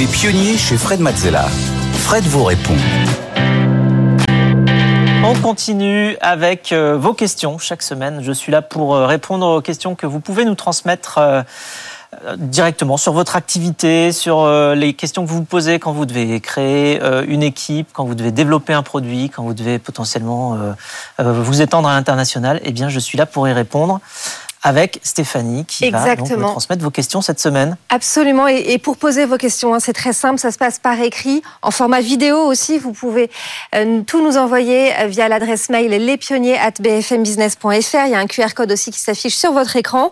Les pionniers chez Fred Mazzella. Fred vous répond. On continue avec euh, vos questions chaque semaine. Je suis là pour euh, répondre aux questions que vous pouvez nous transmettre euh, directement sur votre activité, sur les questions que vous vous posez quand vous devez créer une équipe, quand vous devez développer un produit, quand vous devez potentiellement vous étendre à l'international. Eh bien, je suis là pour y répondre avec Stéphanie qui va donc vous transmettre vos questions cette semaine. Absolument. Et, pour poser vos questions, hein, c'est très simple. Ça se passe par écrit, en format vidéo aussi. Vous pouvez euh, tout nous envoyer euh, via l'adresse mail lespionniers@bfmbusiness.fr. Il y a un QR code aussi qui s'affiche sur votre écran.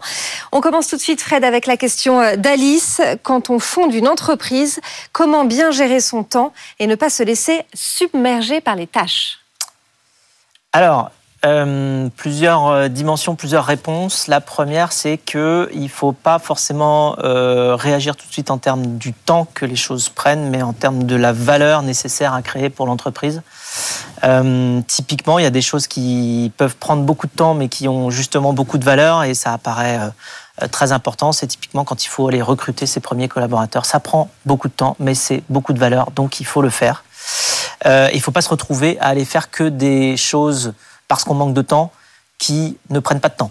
On commence tout de suite, Fred, avec la question euh, d'Alice. Quand on fonde une entreprise, comment bien gérer son temps et ne pas se laisser submerger par les tâches? Alors, euh, plusieurs euh, dimensions, plusieurs réponses. La première, c'est que il faut pas forcément euh, réagir tout de suite en termes du temps que les choses prennent, mais en termes de la valeur nécessaire à créer pour l'entreprise. typiquement, il y a des choses qui peuvent prendre beaucoup de temps, mais qui ont justement beaucoup de valeur, et ça apparaît très important. C'est typiquement quand il faut aller recruter ses premiers collaborateurs. Ça prend beaucoup de temps, mais c'est beaucoup de valeur, donc il faut le faire. il ne faut pas se retrouver à aller faire que des choses parce qu'on manque de temps, qui ne prennent pas de temps.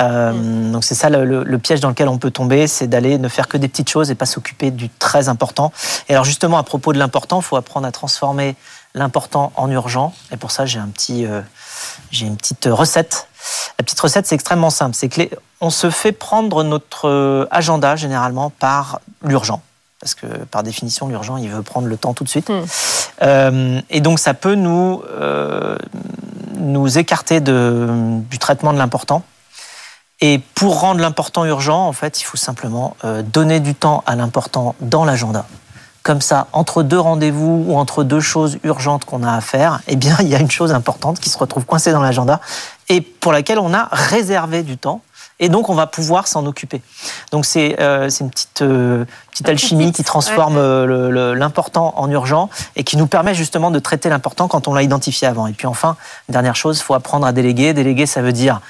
Euh, mm. Donc c'est ça le, piège dans lequel on peut tomber, c'est d'aller ne faire que des petites choses et pas s'occuper du très important. Et alors justement à propos de l'important, il faut apprendre à transformer l'important en urgent. Et pour ça j'ai un petit, euh, j'ai une petite recette. La petite recette c'est extrêmement simple, c'est que on se fait prendre notre agenda généralement par l'urgent parce que par définition, l'urgent, il veut prendre le temps tout de suite. Hmm. Euh, et donc, ça peut nous, euh, nous écarter de, du traitement de l'important. Et pour rendre l'important urgent, en fait, il faut simplement euh, donner du temps à l'important dans l'agenda. Comme ça, entre deux rendez-vous ou entre deux choses urgentes qu'on a à faire, eh bien, il y a une chose importante qui se retrouve coincée dans l'agenda et pour laquelle on a réservé du temps et donc on va pouvoir s'en occuper. Donc c'est euh, une petite, euh, petite alchimie qui transforme euh, l'important en urgent et qui nous permet justement de traiter l'important quand on l'a identifié avant. Et puis enfin, dernière chose, il faut apprendre à déléguer. Déléguer, ça veut dire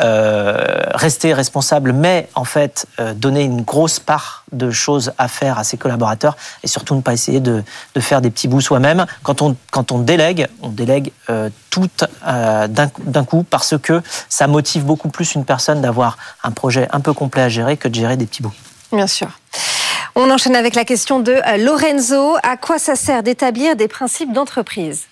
euh, rester responsable, mais en fait euh, donner une grosse part de choses à faire à ses collaborateurs et surtout ne pas essayer de, faire des petits bouts soi-même. Quand on, quand on délègue, on délègue euh, tout d'un coup parce que ça motive beaucoup plus une personne d'avoir un projet un peu complet à gérer que de gérer des petits bouts. Bien sûr. On enchaîne avec la question de Lorenzo. À quoi ça sert d'établir des principes d'entreprise?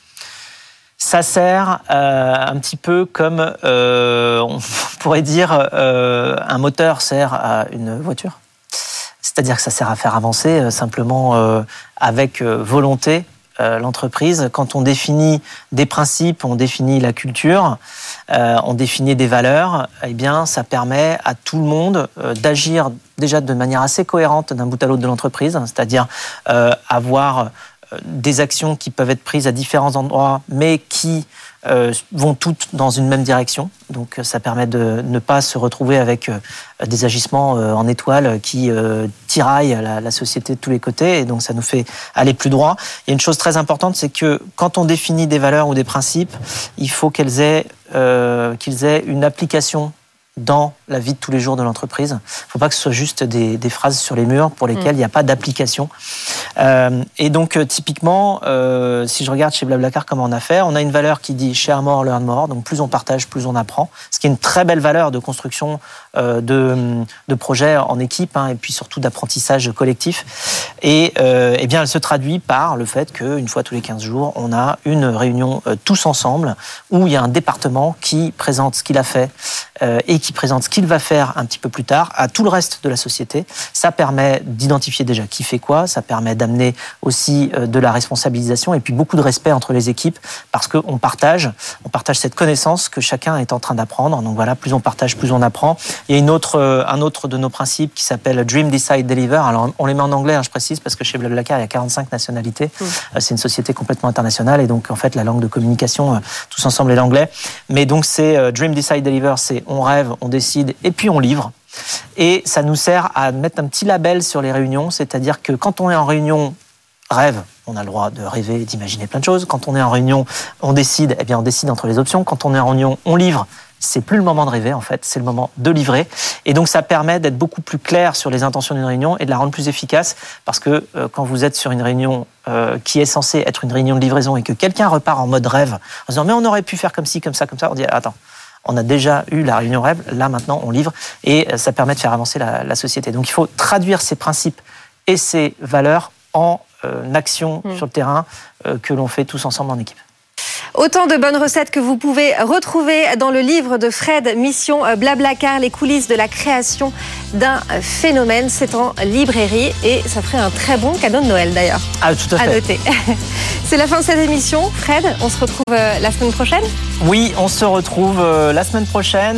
Ça sert euh, un petit peu comme, euh, on pourrait dire, euh, un moteur sert à une voiture. C'est-à-dire que ça sert à faire avancer simplement avec volonté l'entreprise. Quand on définit des principes, on définit la culture, on définit des valeurs, eh bien, ça permet à tout le monde d'agir déjà de manière assez cohérente d'un bout à l'autre de l'entreprise, c'est-à-dire avoir euh, des actions qui peuvent être prises à différents endroits, mais qui euh, vont toutes dans une même direction. Donc euh, ça permet de ne pas se retrouver avec des agissements en étoile qui tiraillent la, société de tous les côtés, et donc ça nous fait aller plus droit. Il y a une chose très importante, c'est que quand on définit des valeurs ou des principes, il faut aient, qu'ils aient une application dans la vie de tous les jours de l'entreprise. Il ne faut pas que ce soit juste des, phrases sur les murs pour lesquelles mm. il n'y a pas d'application. Euh, et donc, euh, typiquement, euh, si je regarde chez Blablacar comment on a fait, on a une valeur qui dit share more, learn more. Donc, plus on partage, plus on apprend. Ce qui est une très belle valeur de construction de, de projets en équipe hein, et puis surtout d'apprentissage collectif. Et eh bien, elle se traduit par le fait qu'une fois tous les 15 jours, on a une réunion tous ensemble où il y a un département qui présente ce qu'il a fait et qui présente ce qu'il va faire un petit peu plus tard à tout le reste de la société. Ça permet d'identifier déjà qui fait quoi, ça permet d'amener aussi euh, de la responsabilisation et puis beaucoup de respect entre les équipes parce qu'on partage, on partage cette connaissance que chacun est en train d'apprendre. Donc voilà, plus on partage, plus on apprend. Il y a une autre, euh, un autre de nos principes qui s'appelle Dream, Decide, Deliver. Alors on les met en anglais, hein, je précise, parce que chez Blablacar, il y a 45 nationalités. Mmh. Euh, c'est une société complètement internationale et donc en fait la langue de communication tous ensemble est l'anglais. Mais donc c'est Dream, Decide, Deliver, c'est on rêve, on décide et puis on livre. Et ça nous sert à mettre un petit label sur les réunions, c'est-à-dire que quand on est en réunion rêve, on a le droit de rêver d'imaginer plein de choses. Quand on est en réunion, on décide, eh bien on décide entre les options. Quand on est en réunion, on livre, c'est plus le moment de rêver en fait, c'est le moment de livrer. Et donc ça permet d'être beaucoup plus clair sur les intentions d'une réunion et de la rendre plus efficace parce que euh, quand vous êtes sur une réunion euh, qui est censée être une réunion de livraison et que quelqu'un repart en mode rêve en disant mais on aurait pu faire comme ci, comme ça, comme ça, on dit attends. On a déjà eu la réunion rêve, là maintenant on livre et ça permet de faire avancer la, la société. Donc il faut traduire ces principes et ces valeurs en euh, action Mm. sur le terrain euh, que l'on fait tous ensemble en équipe. Autant de bonnes recettes que vous pouvez retrouver dans le livre de Fred, Mission Blablacar, les coulisses de la création d'un phénomène. C'est en librairie et ça ferait un très bon cadeau de Noël d'ailleurs. Ah, tout à À fait. noter. C'est la fin de cette émission. Fred, on se retrouve euh, la semaine prochaine? Oui, on se retrouve euh, la semaine prochaine.